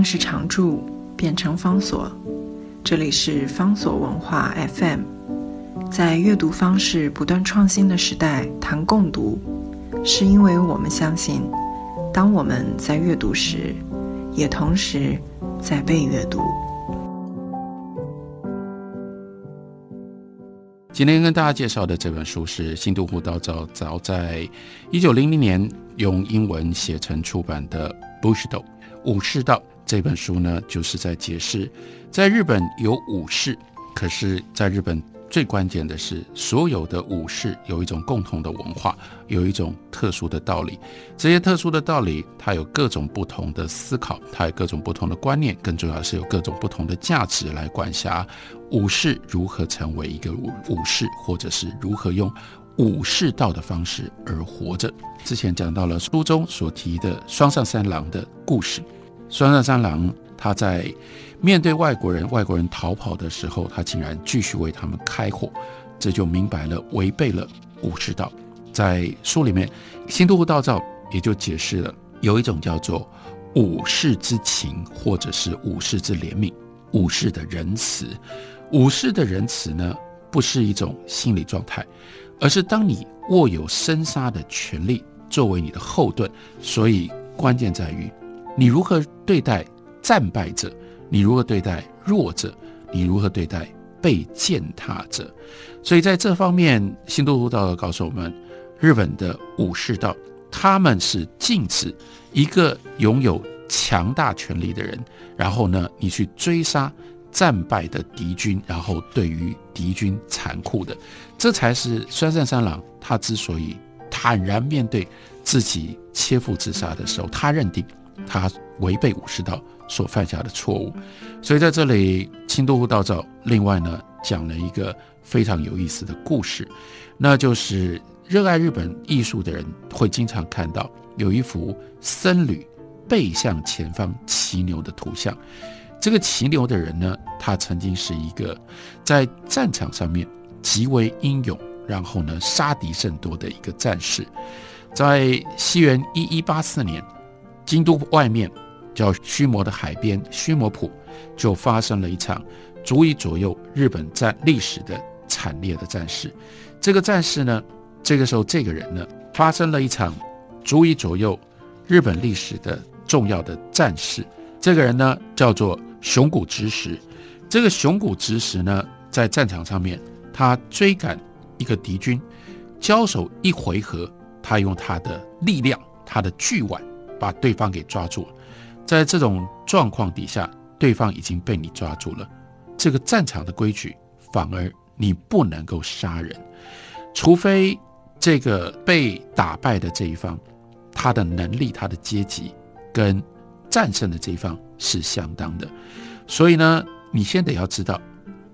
命是常驻，变成方所。这里是方所文化 FM。在阅读方式不断创新的时代，谈共读，是因为我们相信，当我们在阅读时，也同时在被阅读。今天跟大家介绍的这本书是新都湖道早早在一九零零年用英文写成出版的《Bushido》武士道这本书呢，就是在解释，在日本有武士，可是在日本。最关键的是，所有的武士有一种共同的文化，有一种特殊的道理。这些特殊的道理，它有各种不同的思考，它有各种不同的观念，更重要是有各种不同的价值来管辖武士如何成为一个武武士，或者是如何用武士道的方式而活着。之前讲到了书中所提的双上三郎的故事，双上三郎他在。面对外国人，外国人逃跑的时候，他竟然继续为他们开火，这就明白了违背了武士道。在书里面，新都护道造也就解释了，有一种叫做武士之情，或者是武士之怜悯，武士的仁慈。武士的仁慈呢，不是一种心理状态，而是当你握有生杀的权利作为你的后盾，所以关键在于你如何对待战败者。你如何对待弱者？你如何对待被践踏者？所以在这方面，新都护道告诉我们，日本的武士道，他们是禁止一个拥有强大权力的人，然后呢，你去追杀战败的敌军，然后对于敌军残酷的，这才是酸善三郎他之所以坦然面对自己切腹自杀的时候，他认定他违背武士道。所犯下的错误，所以在这里，清都护道照另外呢讲了一个非常有意思的故事，那就是热爱日本艺术的人会经常看到有一幅僧侣背向前方骑牛的图像。这个骑牛的人呢，他曾经是一个在战场上面极为英勇，然后呢杀敌甚多的一个战士。在西元一一八四年，京都外面。叫须磨的海边，须磨浦就发生了一场足以左右日本战历史的惨烈的战事。这个战事呢，这个时候这个人呢，发生了一场足以左右日本历史的重要的战事。这个人呢，叫做熊谷直实。这个熊谷直实呢，在战场上面，他追赶一个敌军，交手一回合，他用他的力量，他的巨腕，把对方给抓住。在这种状况底下，对方已经被你抓住了。这个战场的规矩，反而你不能够杀人，除非这个被打败的这一方，他的能力、他的阶级跟战胜的这一方是相当的。所以呢，你先得要知道，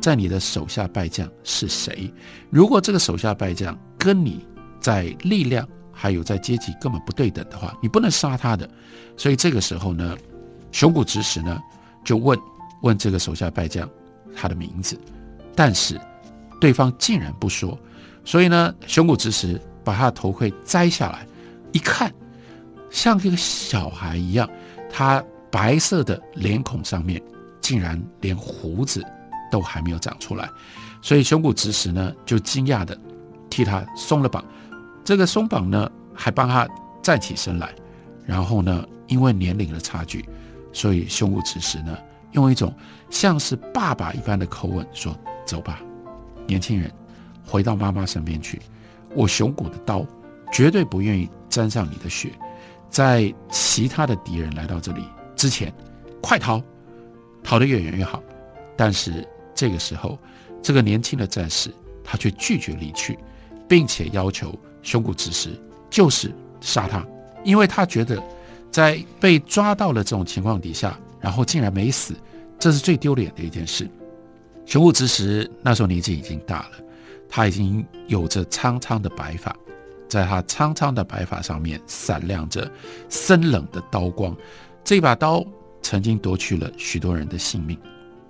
在你的手下败将是谁。如果这个手下败将跟你在力量，还有在阶级根本不对等的话，你不能杀他的。所以这个时候呢，熊谷直实呢就问问这个手下败将他的名字，但是对方竟然不说。所以呢，熊谷直实把他的头盔摘下来，一看，像一个小孩一样，他白色的脸孔上面竟然连胡子都还没有长出来。所以熊谷直实呢就惊讶的替他松了绑。这个松绑呢，还帮他站起身来，然后呢，因为年龄的差距，所以胸无此时呢，用一种像是爸爸一般的口吻说：“走吧，年轻人，回到妈妈身边去。我熊谷的刀绝对不愿意沾上你的血。在其他的敌人来到这里之前，快逃，逃得越远越好。但是这个时候，这个年轻的战士他却拒绝离去，并且要求。”胸骨之实就是杀他，因为他觉得在被抓到了这种情况底下，然后竟然没死，这是最丢脸的一件事。胸骨之实那时候年纪已经大了，他已经有着苍苍的白发，在他苍苍的白发上面闪亮着森冷的刀光。这把刀曾经夺去了许多人的性命，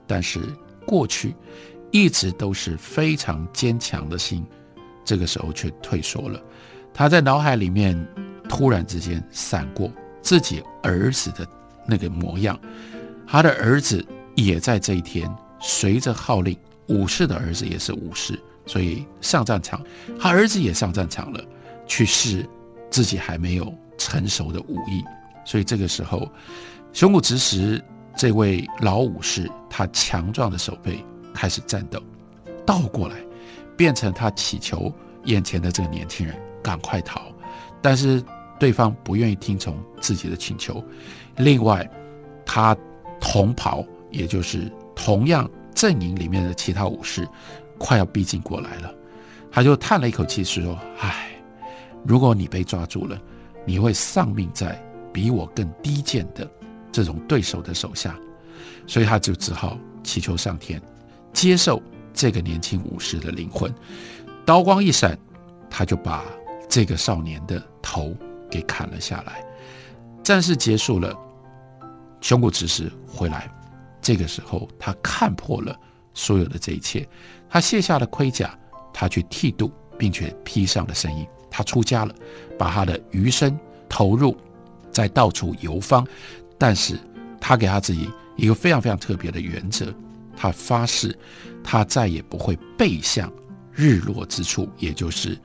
但是过去一直都是非常坚强的心。这个时候却退缩了，他在脑海里面突然之间闪过自己儿子的那个模样，他的儿子也在这一天随着号令，武士的儿子也是武士，所以上战场。他儿子也上战场了，去试自己还没有成熟的武艺。所以这个时候，熊谷直实这位老武士，他强壮的手背开始战斗，倒过来变成他祈求眼前的这个年轻人赶快逃，但是对方不愿意听从自己的请求。另外，他同袍，也就是同样阵营里面的其他武士，快要逼近过来了，他就叹了一口气说：“唉，如果你被抓住了，你会丧命在。”比我更低贱的这种对手的手下，所以他就只好祈求上天接受这个年轻武士的灵魂。刀光一闪，他就把这个少年的头给砍了下来。战事结束了，熊谷直实回来。这个时候，他看破了所有的这一切，他卸下了盔甲，他去剃度，并且披上了僧衣，他出家了，把他的余生投入。在到处游方，但是他给他自己一个非常非常特别的原则，他发誓，他再也不会背向日落之处，也就是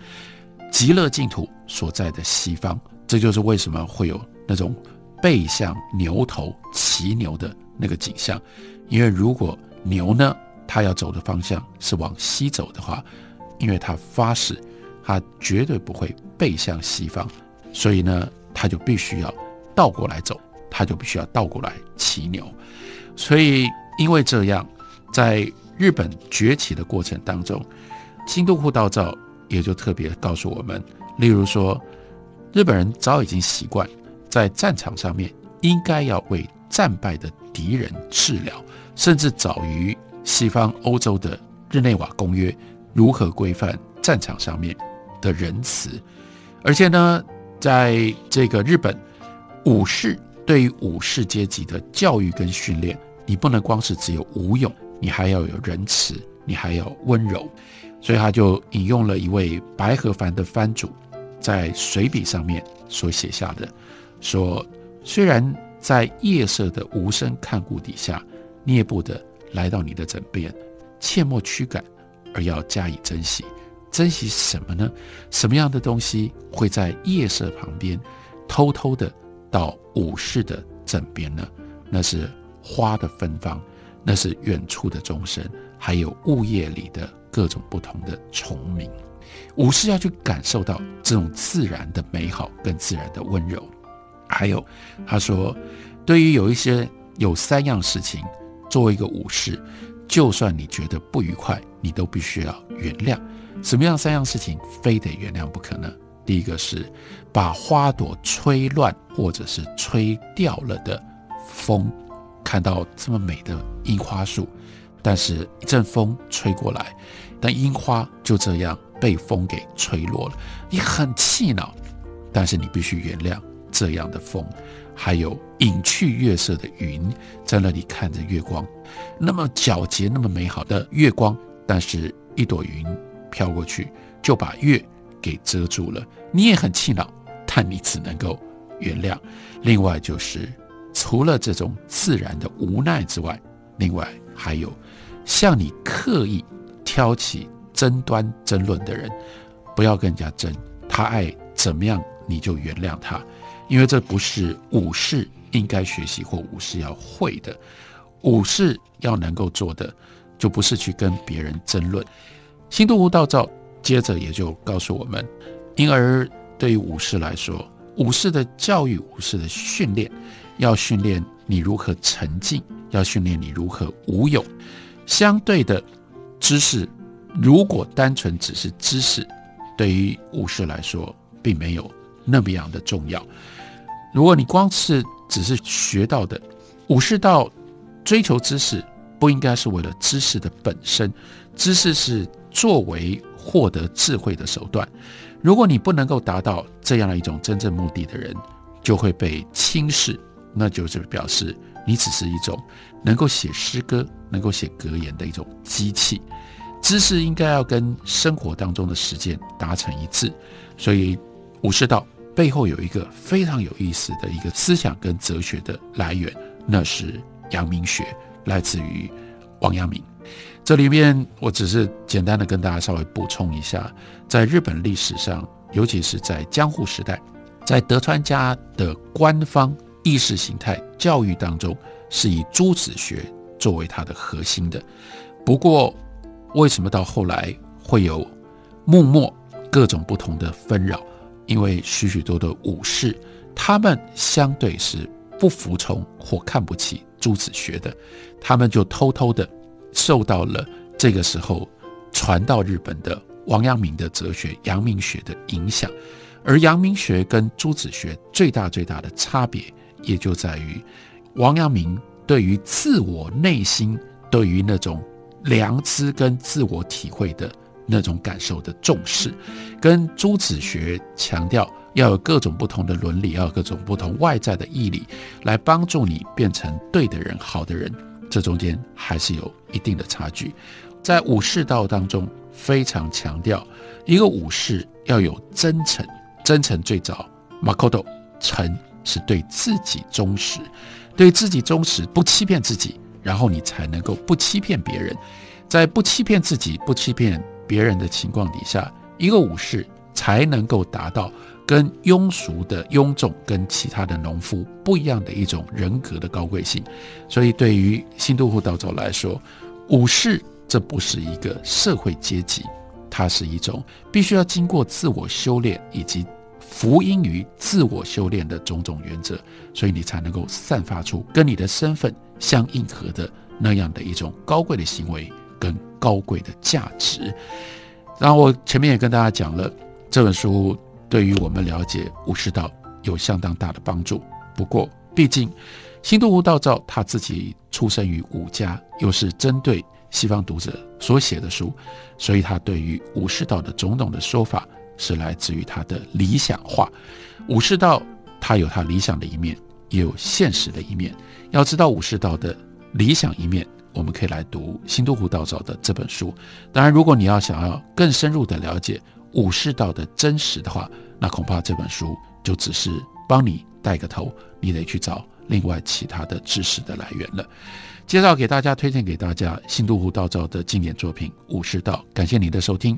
极乐净土所在的西方。这就是为什么会有那种背向牛头骑牛的那个景象，因为如果牛呢，它要走的方向是往西走的话，因为他发誓，他绝对不会背向西方，所以呢。他就必须要倒过来走，他就必须要倒过来骑牛，所以因为这样，在日本崛起的过程当中，新都护道造也就特别告诉我们，例如说，日本人早已经习惯在战场上面应该要为战败的敌人治疗，甚至早于西方欧洲的日内瓦公约如何规范战场上面的仁慈，而且呢。在这个日本，武士对于武士阶级的教育跟训练，你不能光是只有武勇，你还要有仁慈，你还要温柔。所以他就引用了一位白河藩的藩主在随笔上面所写下的，说：虽然在夜色的无声看顾底下，聂不的来到你的枕边，切莫驱赶，而要加以珍惜。珍惜什么呢？什么样的东西会在夜色旁边偷偷的到武士的枕边呢？那是花的芬芳，那是远处的钟声，还有物业里的各种不同的虫鸣。武士要去感受到这种自然的美好跟自然的温柔。还有，他说，对于有一些有三样事情，作为一个武士，就算你觉得不愉快，你都必须要原谅。什么样三样事情非得原谅不可呢？第一个是把花朵吹乱或者是吹掉了的风，看到这么美的樱花树，但是一阵风吹过来，但樱花就这样被风给吹落了，你很气恼，但是你必须原谅这样的风。还有隐去月色的云，在那里看着月光，那么皎洁、那么美好的月光，但是一朵云。飘过去就把月给遮住了，你也很气恼，但你只能够原谅。另外就是，除了这种自然的无奈之外，另外还有向你刻意挑起争端争论的人，不要跟人家争，他爱怎么样你就原谅他，因为这不是武士应该学习或武士要会的。武士要能够做的，就不是去跟别人争论。新都无道造接着也就告诉我们，因而对于武士来说，武士的教育、武士的训练，要训练你如何沉静，要训练你如何武勇。相对的知识，如果单纯只是知识，对于武士来说，并没有那么样的重要。如果你光是只是学到的，武士道追求知识，不应该是为了知识的本身，知识是。作为获得智慧的手段，如果你不能够达到这样的一种真正目的的人，就会被轻视，那就是表示你只是一种能够写诗歌、能够写格言的一种机器。知识应该要跟生活当中的实践达成一致，所以武士道背后有一个非常有意思的一个思想跟哲学的来源，那是阳明学，来自于王阳明。这里面我只是简单的跟大家稍微补充一下，在日本历史上，尤其是在江户时代，在德川家的官方意识形态教育当中，是以朱子学作为它的核心的。不过，为什么到后来会有幕末各种不同的纷扰？因为许许多多武士，他们相对是不服从或看不起朱子学的，他们就偷偷的。受到了这个时候传到日本的王阳明的哲学阳明学的影响，而阳明学跟朱子学最大最大的差别，也就在于王阳明对于自我内心、对于那种良知跟自我体会的那种感受的重视，跟朱子学强调要有各种不同的伦理，要有各种不同外在的义理，来帮助你变成对的人、好的人。这中间还是有一定的差距，在武士道当中非常强调一个武士要有真诚，真诚最早，Makoto，诚是对自己忠实，对自己忠实，不欺骗自己，然后你才能够不欺骗别人，在不欺骗自己、不欺骗别人的情况底下，一个武士才能够达到。跟庸俗的庸众、跟其他的农夫不一样的一种人格的高贵性，所以对于新都户道造来说，武士这不是一个社会阶级，它是一种必须要经过自我修炼以及福音于自我修炼的种种原则，所以你才能够散发出跟你的身份相应合的那样的一种高贵的行为跟高贵的价值。然后我前面也跟大家讲了这本书。对于我们了解武士道有相当大的帮助。不过，毕竟新都无道造他自己出生于武家，又是针对西方读者所写的书，所以他对于武士道的种种的说法是来自于他的理想化。武士道它有它理想的一面，也有现实的一面。要知道武士道的理想一面，我们可以来读新都湖道造的这本书。当然，如果你要想要更深入的了解，武士道的真实的话，那恐怕这本书就只是帮你带个头，你得去找另外其他的知识的来源了。介绍给大家，推荐给大家新都湖道造的经典作品《武士道》，感谢您的收听。